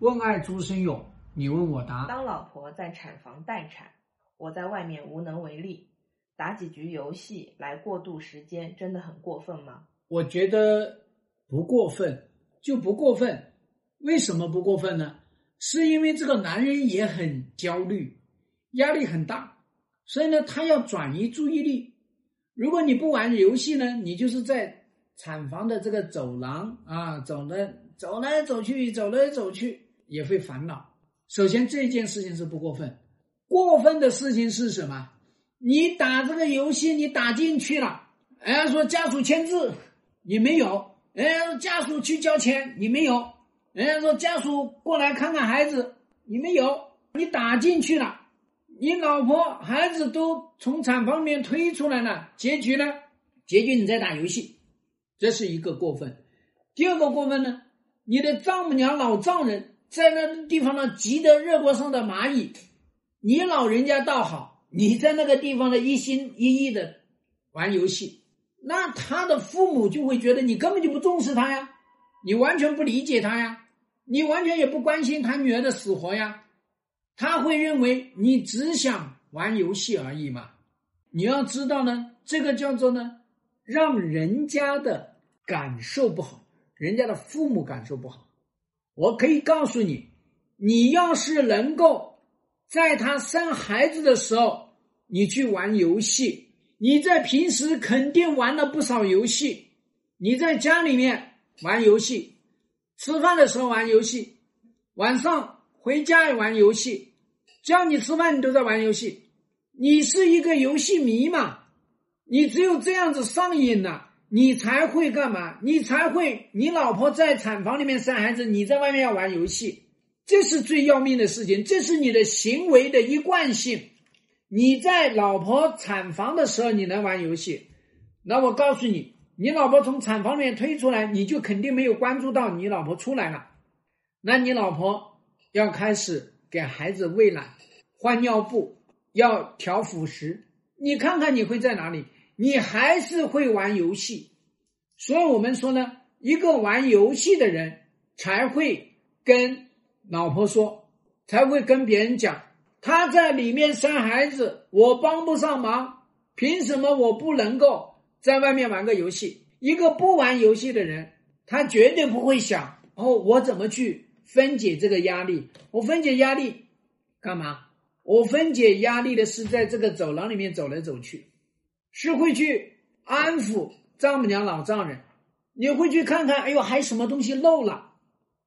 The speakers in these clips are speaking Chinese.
问爱朱生勇，你问我答。当老婆在产房待产，我在外面无能为力，打几局游戏来过渡时间，真的很过分吗？我觉得不过分，就不过分。为什么不过分呢？是因为这个男人也很焦虑，压力很大，所以呢，他要转移注意力。如果你不玩游戏呢，你就是在产房的这个走廊啊，走的走来走去，走来走去。也会烦恼。首先，这件事情是不过分，过分的事情是什么？你打这个游戏，你打进去了，哎，说家属签字，你没有；哎，家家属去交钱，你没有；哎，说家属过来看看孩子，你没有。你打进去了，你老婆孩子都从产房里面推出来了，结局呢？结局你在打游戏，这是一个过分。第二个过分呢？你的丈母娘、老丈人。在那地方呢，急得热锅上的蚂蚁。你老人家倒好，你在那个地方呢，一心一意的玩游戏，那他的父母就会觉得你根本就不重视他呀，你完全不理解他呀，你完全也不关心他女儿的死活呀。他会认为你只想玩游戏而已嘛。你要知道呢，这个叫做呢，让人家的感受不好，人家的父母感受不好。我可以告诉你，你要是能够在他生孩子的时候，你去玩游戏，你在平时肯定玩了不少游戏。你在家里面玩游戏，吃饭的时候玩游戏，晚上回家也玩游戏，叫你吃饭你都在玩游戏。你是一个游戏迷嘛？你只有这样子上瘾了。你才会干嘛？你才会，你老婆在产房里面生孩子，你在外面要玩游戏，这是最要命的事情，这是你的行为的一贯性。你在老婆产房的时候，你能玩游戏，那我告诉你，你老婆从产房里面推出来，你就肯定没有关注到你老婆出来了。那你老婆要开始给孩子喂奶、换尿布、要调辅食，你看看你会在哪里？你还是会玩游戏，所以我们说呢，一个玩游戏的人才会跟老婆说，才会跟别人讲，他在里面生孩子，我帮不上忙，凭什么我不能够在外面玩个游戏？一个不玩游戏的人，他绝对不会想哦，我怎么去分解这个压力？我分解压力干嘛？我分解压力的是在这个走廊里面走来走去。是会去安抚丈母娘、老丈人，你会去看看，哎呦，还什么东西漏了？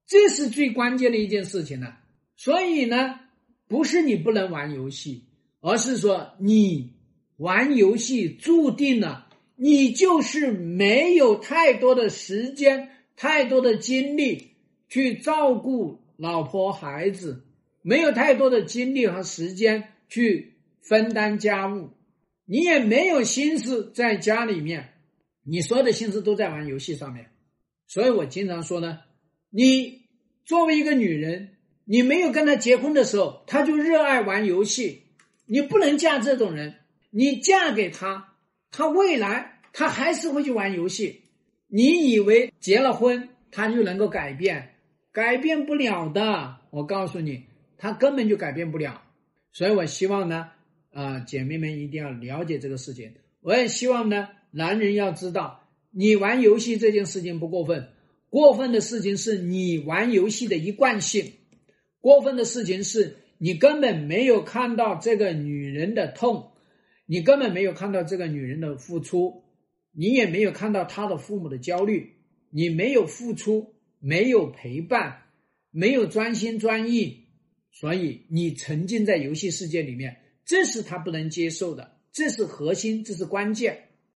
这是最关键的一件事情呢。所以呢，不是你不能玩游戏，而是说你玩游戏注定了你就是没有太多的时间、太多的精力去照顾老婆孩子，没有太多的精力和时间去分担家务。你也没有心思在家里面，你所有的心思都在玩游戏上面，所以我经常说呢，你作为一个女人，你没有跟他结婚的时候，他就热爱玩游戏，你不能嫁这种人，你嫁给他，他未来他还是会去玩游戏。你以为结了婚他就能够改变，改变不了的，我告诉你，他根本就改变不了。所以我希望呢。啊，姐妹们一定要了解这个事情。我也希望呢，男人要知道，你玩游戏这件事情不过分，过分的事情是你玩游戏的一贯性，过分的事情是你根本没有看到这个女人的痛，你根本没有看到这个女人的付出，你也没有看到她的父母的焦虑，你没有付出，没有陪伴，没有专心专意，所以你沉浸在游戏世界里面。这是他不能接受的，这是核心，这是关键。